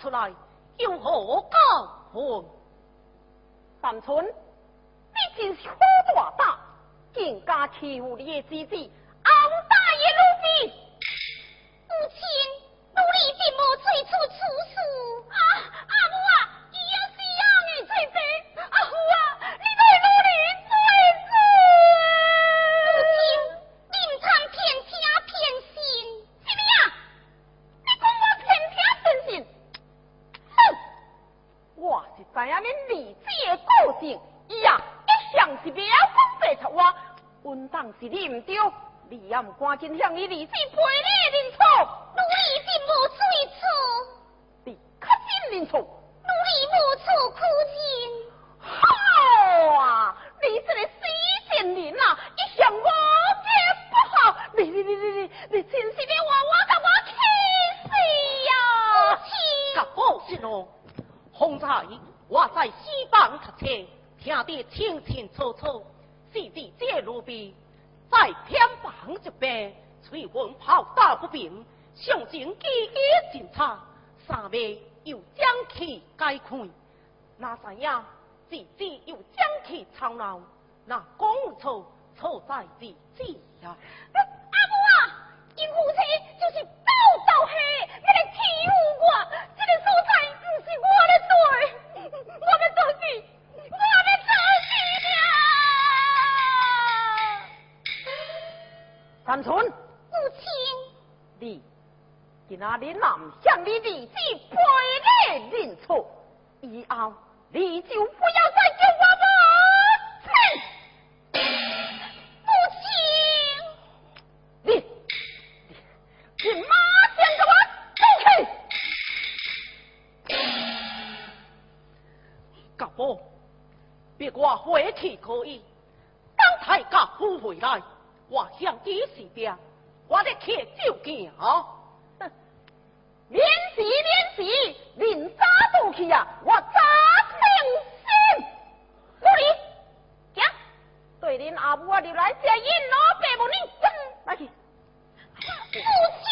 出来有何干？货三村你真是好大胆竟敢欺负你的姐姐 Qua 我向你时爹，我的铁就见啊！免死免死，人渣都去呀，我渣。哩，对恁阿母啊，你来这阴老伯母，你滚来去，不去。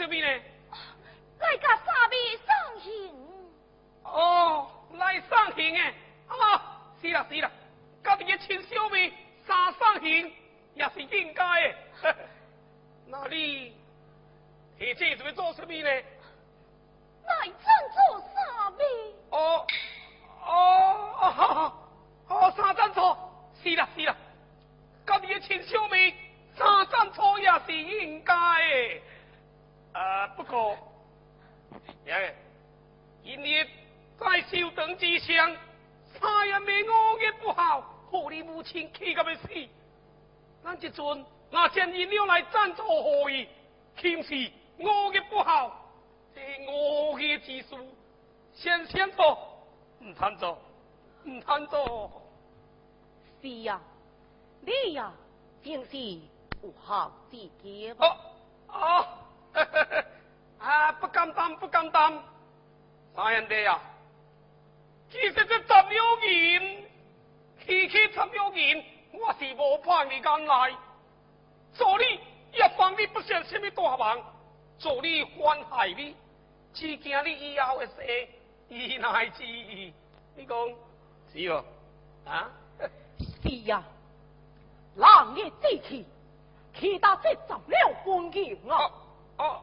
该做错什么呢？来甲三妹送行。哦，来上行诶！啊，是啦是啦，家己嘅亲小妹三送行也是应该诶。那你提这准备做什么呢？呀，正是有好自己。哦哦。啊！不敢当，不敢当，三兄弟呀！其实这十六银，区区十六银，我是无怕你敢来。做你也帮你不想什么大忙，做你反害你，只惊你以后的事，以乃至于你讲是哦？啊？是呀，人的志气，气到这十六半银啊！哦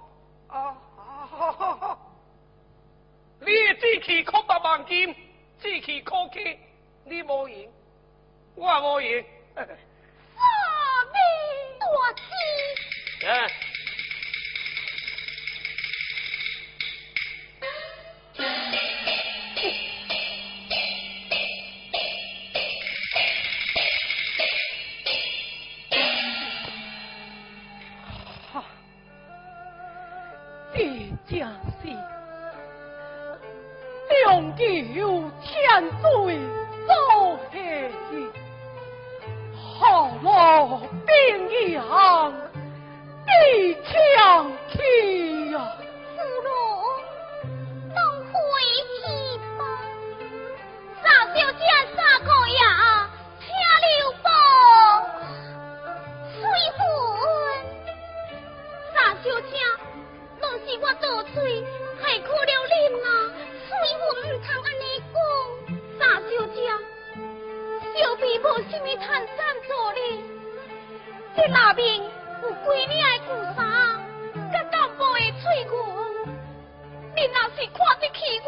哦哦！你志气可百万金，志气可气，你无赢，我无赢。三妹大吉。三小姐，若是我做错，害苦了恁啊！水魂唔通安尼讲，三小姐，小弟无什么趁赞助哩，这那边有几领的旧衫，甲淡薄的翠云，你若是看得起我，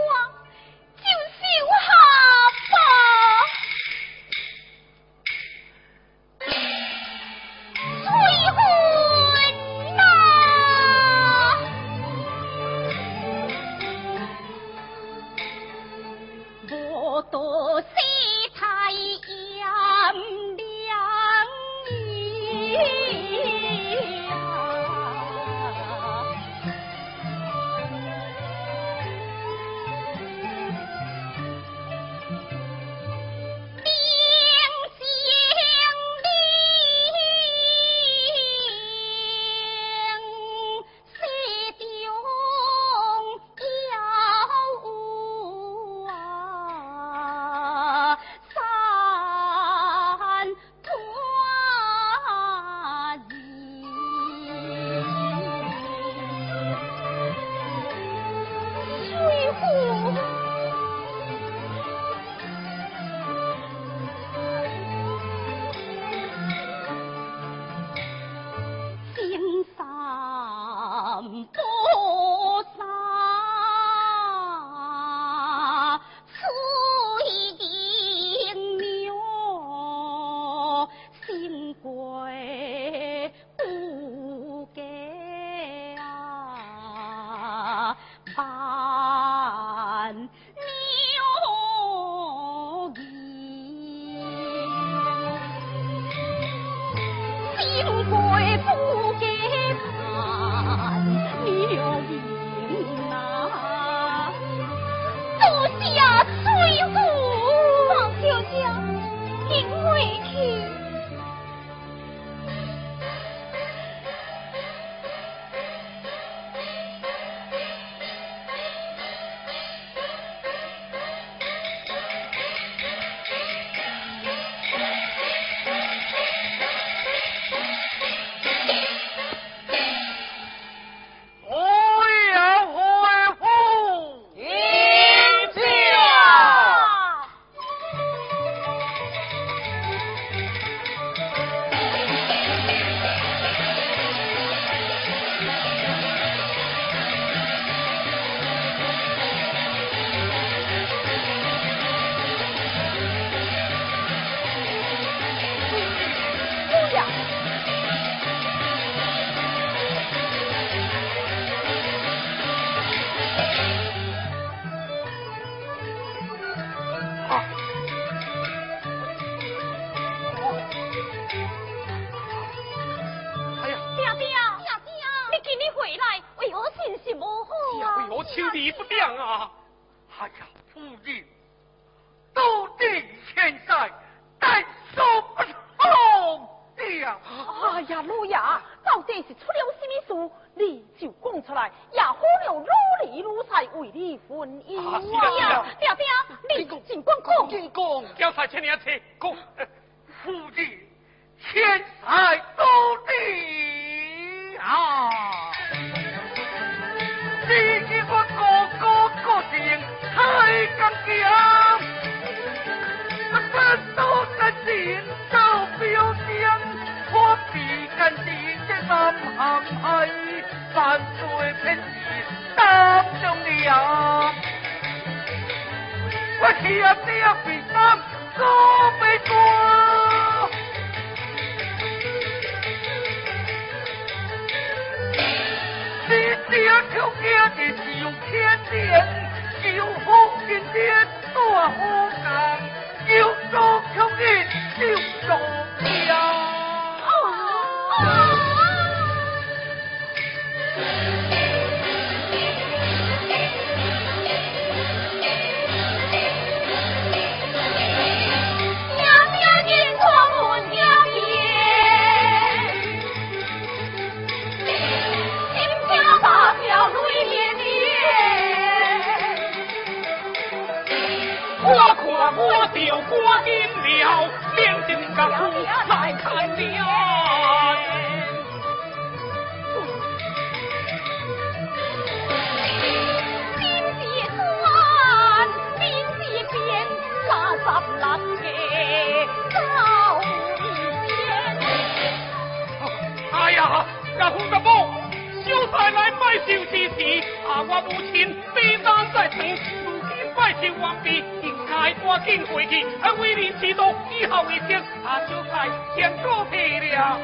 我母亲悲伤在床，如今拜天完毕。快赶紧回去，啊，为你祈祷以后一生，阿，小菜先过去了。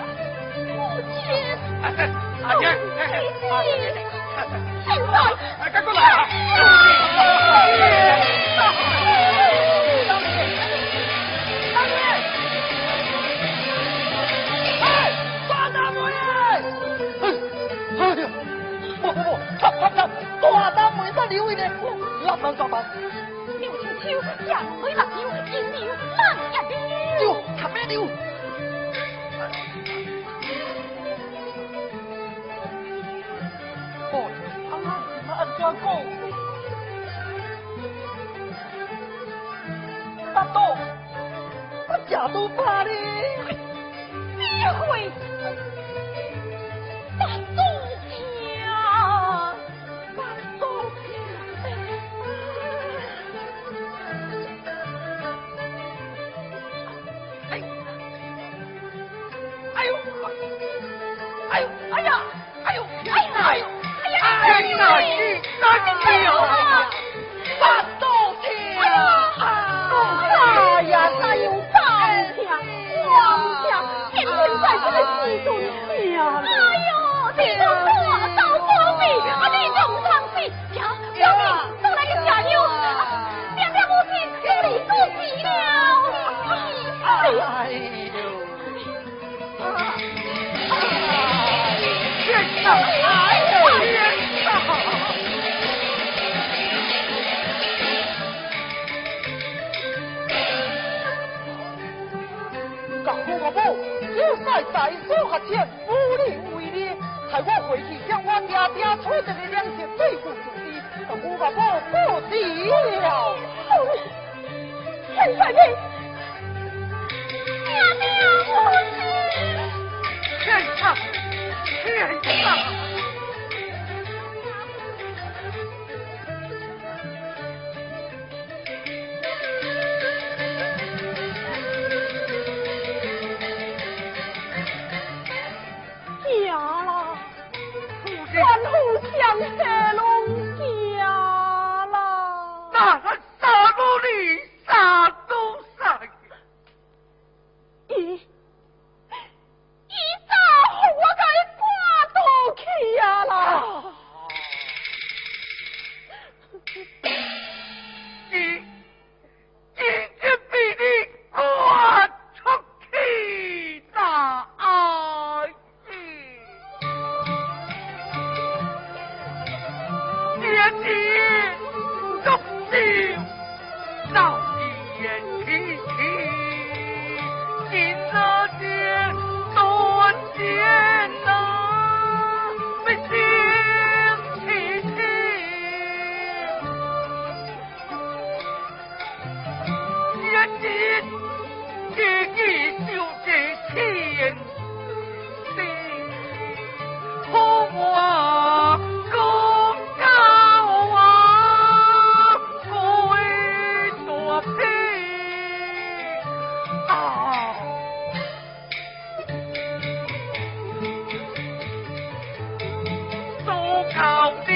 母亲，阿姐，阿姐，阿姐，现在，赶过来！不不不，快快走！大大妹在留一点，拉帮抓帮。牛，羊腿辣牛，银牛，烂一牛。牛，看咩牛？哦，阿妈，阿怎讲？大刀，我假都怕你。别会。在在所发现，无能为力，害我回去向我爹爹娶的那两件贵重的，都无把我不底了。天天。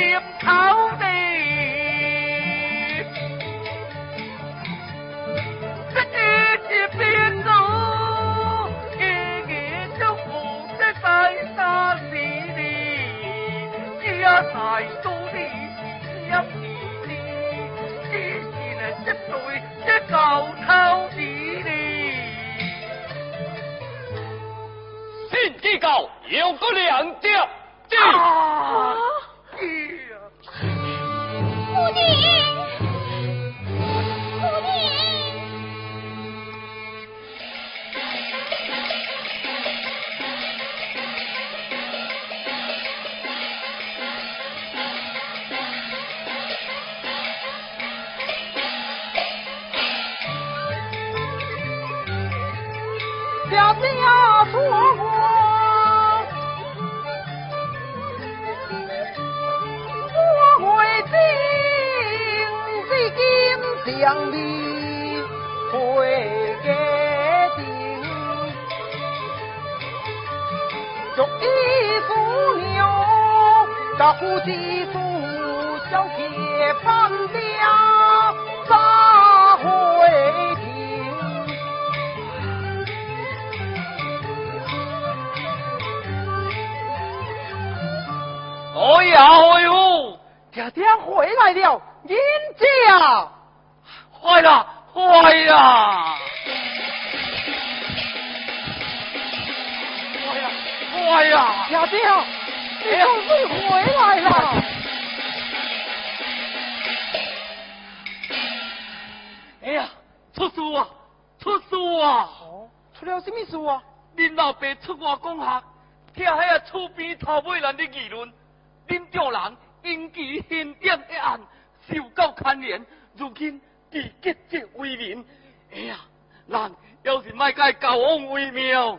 接草夫妻祖小铁板家，咋会停？哎呀哎呦，爹爹回来了，人家。坏了坏了，坏呀坏呀！爹爹，你终于回来了。哎呀，出事啊出事啊！哦，出了什么事啊？恁老爸出外讲学，听迄个厝边头尾人的议论，恁丈人因其刑点一案受到牵连，如今被结职为民。哎呀，人要是卖甲伊交往为妙。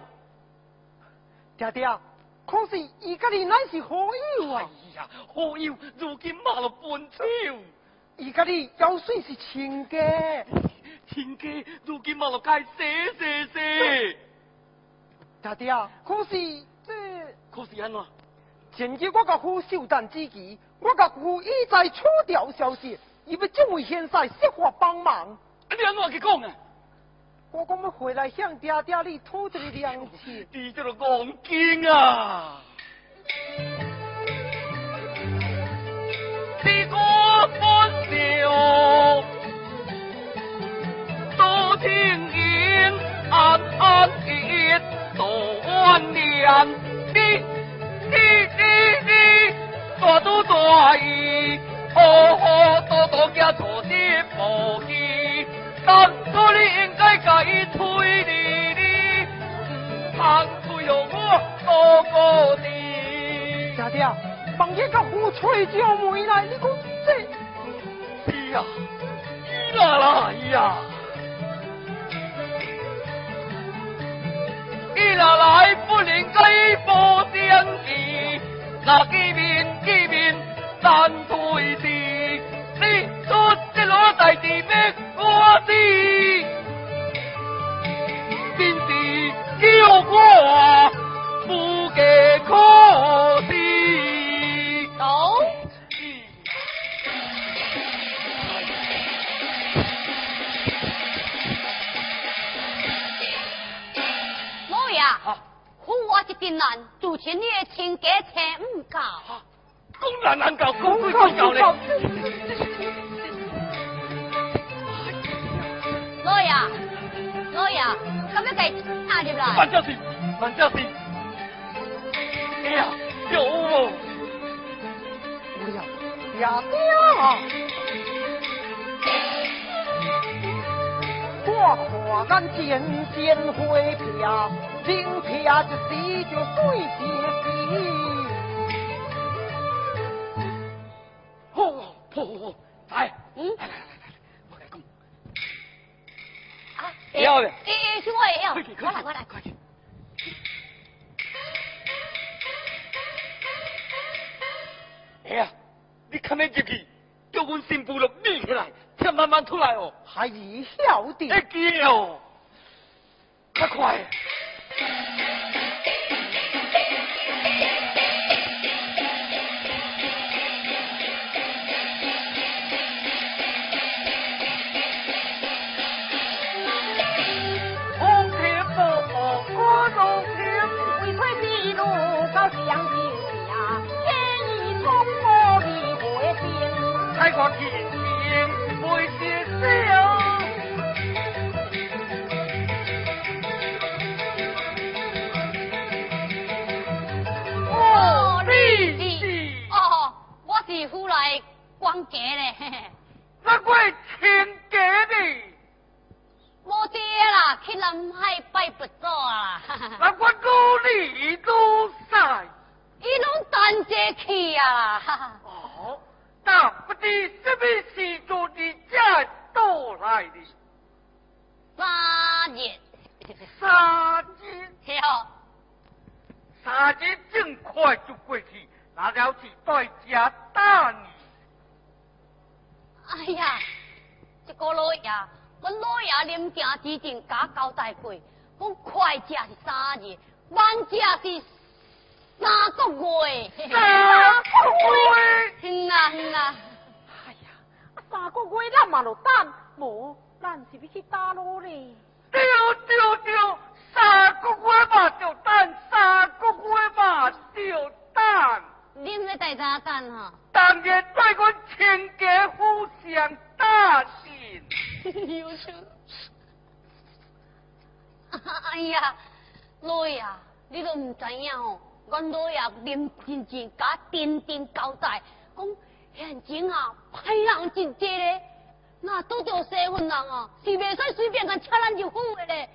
爹爹，可是伊甲你乃是好友啊哎啊，呀，好友如今骂了分手，伊甲你要算是亲家。亲家如今骂了该死死死。爹爹，可是这可是安怎？前日我甲父受弹之机，我甲父已在出调消息，伊要这位现在设法帮忙。你安怎去讲啊？我讲要回来向爹爹你讨一个良心。你这个戆精啊！你我了，多情缘，安安逸逸多万年。你你你你，大都大意，好好多多加错些无义。当初你应该甲伊推理你，唔通推让我哥哥你。爹爹，放夜甲父吹招回来，你讲这是呀，伊哪来呀？伊哪来不能该无相记？那见面见面难推辞，你出这攞代志要我知，便是叫我不给可我一定难，就请你的亲家请唔教。公然难搞，公归公搞咧。老爷，老爷，咁样计打入来。慢点事，慢点事。哎呀，有哦，不要，爹爹。我看咱渐渐会飘，真飘一时就水一时。好，好，好，来，嗯来来来来来，我来讲，啊，要的诶，是我也要。快去，快去，我来我来。快去。哎呀，你看你入去，叫阮新妇就立起来，听慢慢出来哦。还是晓得。哎，对哦，较快。你都唔知影哦，阮老爷临真前甲丁丁交代，讲现今啊，歹人真多咧，那拄着西份人啊，是袂使随便甲请咱入府的咧。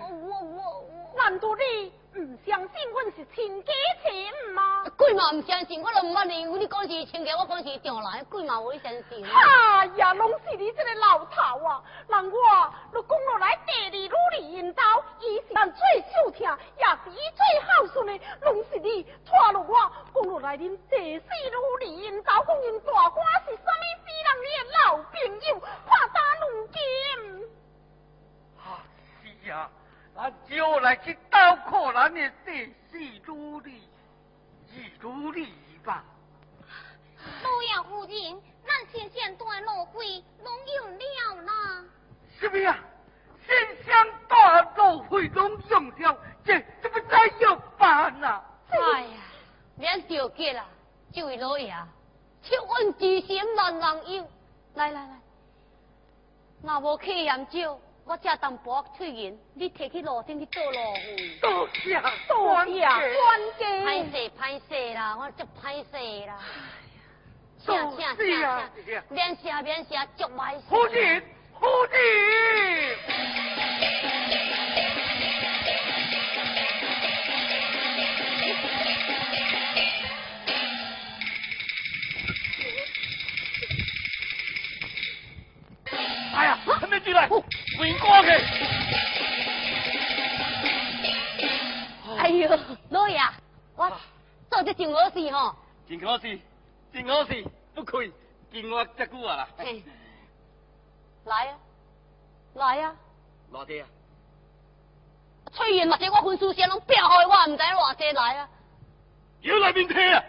我我我，难道你？唔相信阮是亲家亲吗？鬼嘛唔相信，我都唔捌你。你讲是亲家，我讲是丈人，鬼嘛唔会相信。哎呀，拢是你这个老头啊！人我都讲落来，第二努力引导，伊是咱最手听，也是伊最孝顺的，拢是你拖落我。讲落来，恁第四努力引导，讲因大官是啥物死人？你的老朋友，怕打两金。啊，是啊。咱就来去刀破咱的第四努力，二努力吧。老爷夫人，咱先先大路会拢用了呢。什么呀？先先大路会拢用了，这怎么再要办呐？哎呀，免着急啦，这位老爷，七恩之心难人有。来来来，那无去研究。我家淡薄翠银，你摕去路顶去做路费。多谢多谢冤家。歹势歹势啦，我足歹势啦。多谢免谢免谢，足歹势。夫人夫人。哎呀，还没进来。回过去！哎呦，老爷，我做这真好事吼！真好事，真好事，不愧见我这久啊啦！来啊，来啊！偌济啊？翠云或者我分数线拢变开，我唔知偌济来啊！要来面听啊！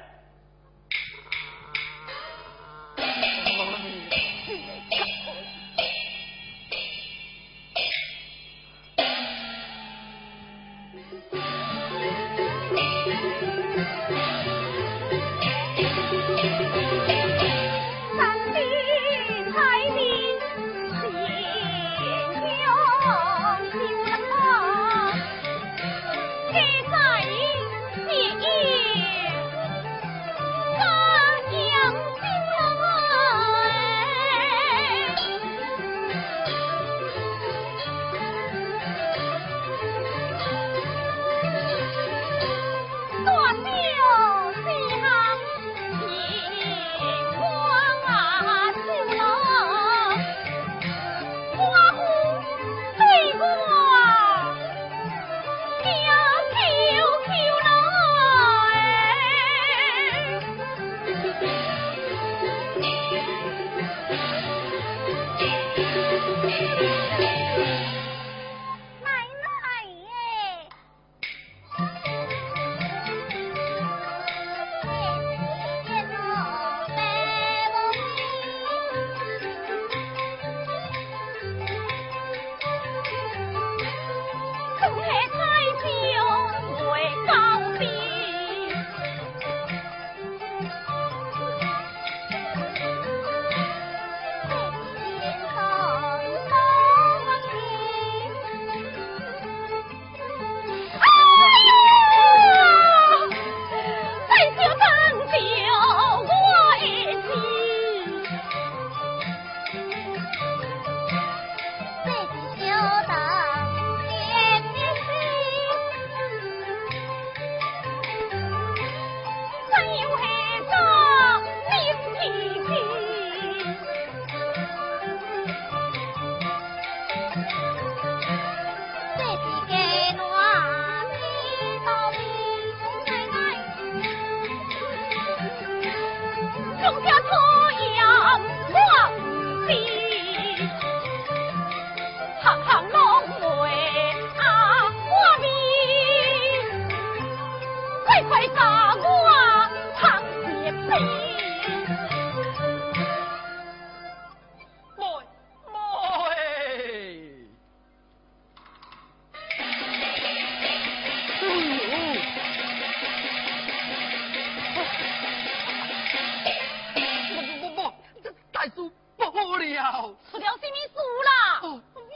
了，出了什么事啦？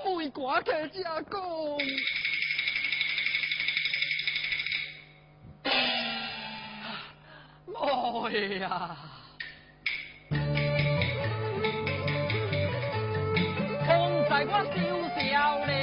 梅瓜客家公，哎呀！放在我手上嘞。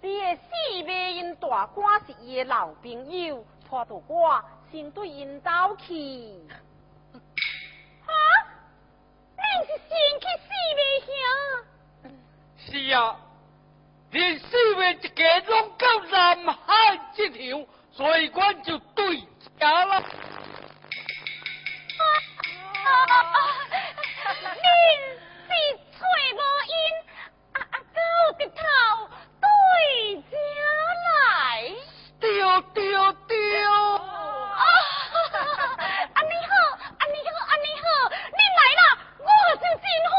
你四妹因大官是伊的老朋友，拖着我先对因走去。哈？恁是先去四妹兄？是啊，恁四妹一家拢到南海这条，所以阮就对家了。恁、啊啊啊、是找无因，啊啊，狗得头。回家来。丢丢丢！啊，阿弥好，阿弥好，阿弥好，你来了，我是真欢。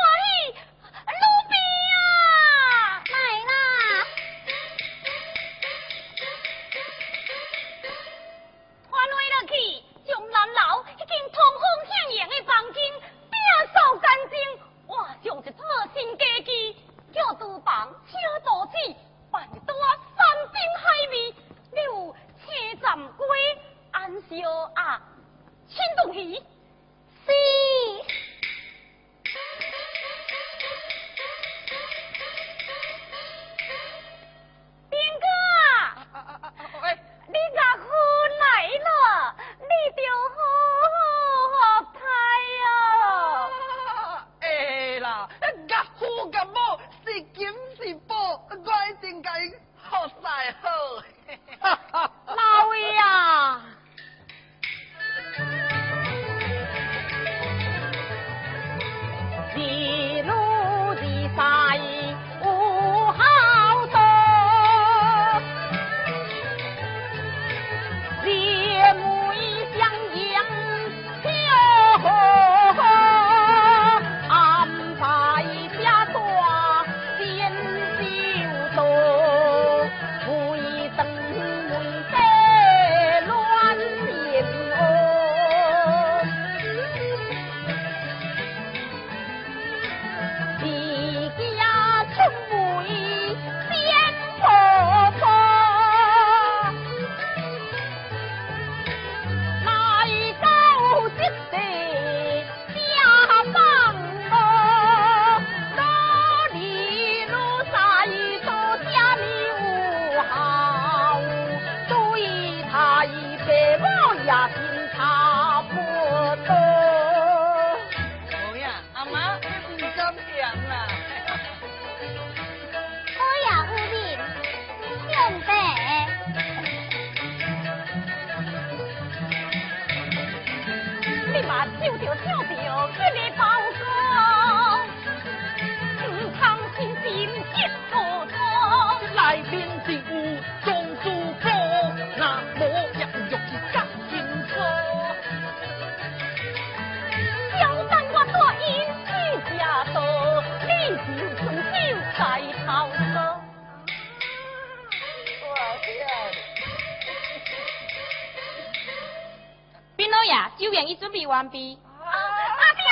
酒宴已准备完毕。阿表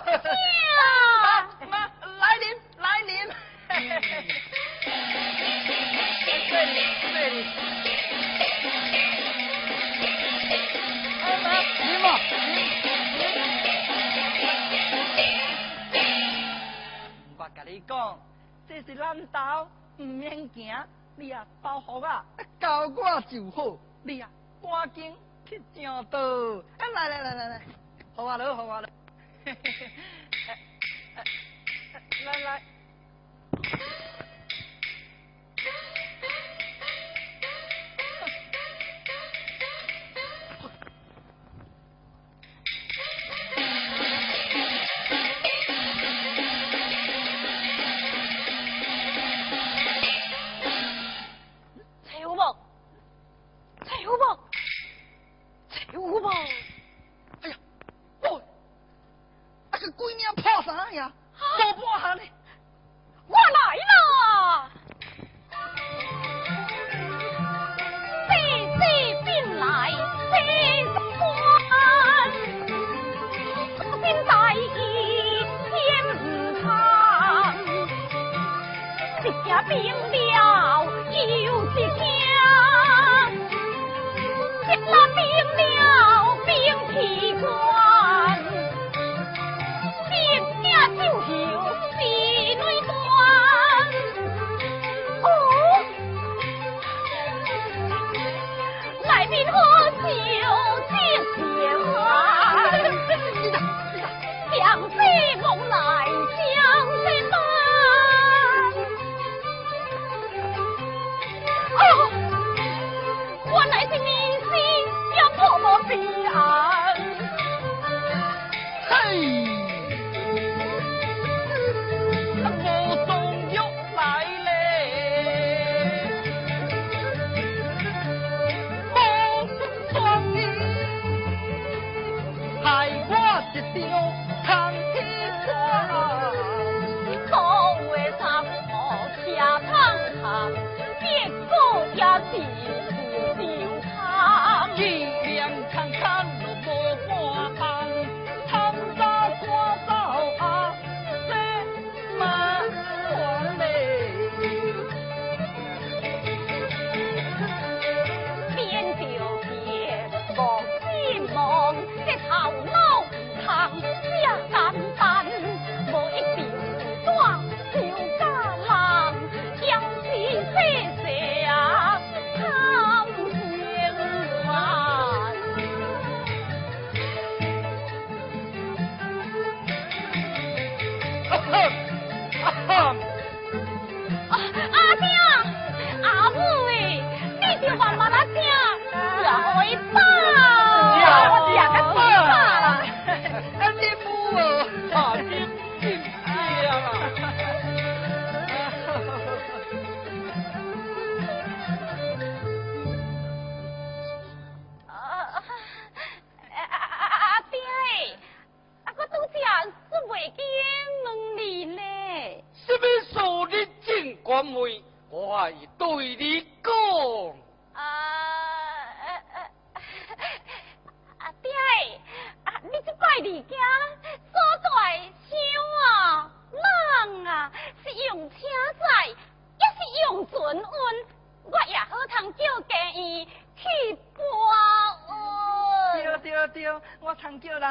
哥，妈，来临，来临。这里，这里。妈，你嘛，我甲你讲，这是咱道，唔免惊。你啊，包袱啊，交我就好。你啊，赶紧。上道，哎，来来来来来，好啊了好啊了，来 来。胜利。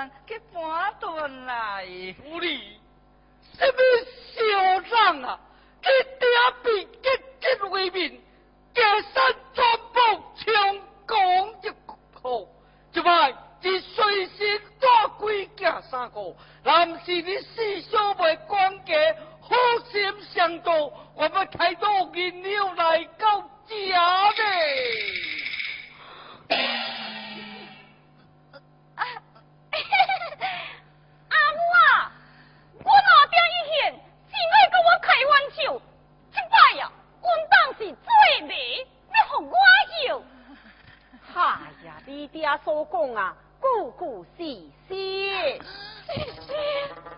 人给搬来。狐狸，什么嚣张啊！这点比积极为民，加上全部枪攻一好，一摆你随时带几件衫裤，男士你四小妹管家，好心相助，我们开到银牛来到家嘞。呀，你爹所讲啊，句句是实。是是。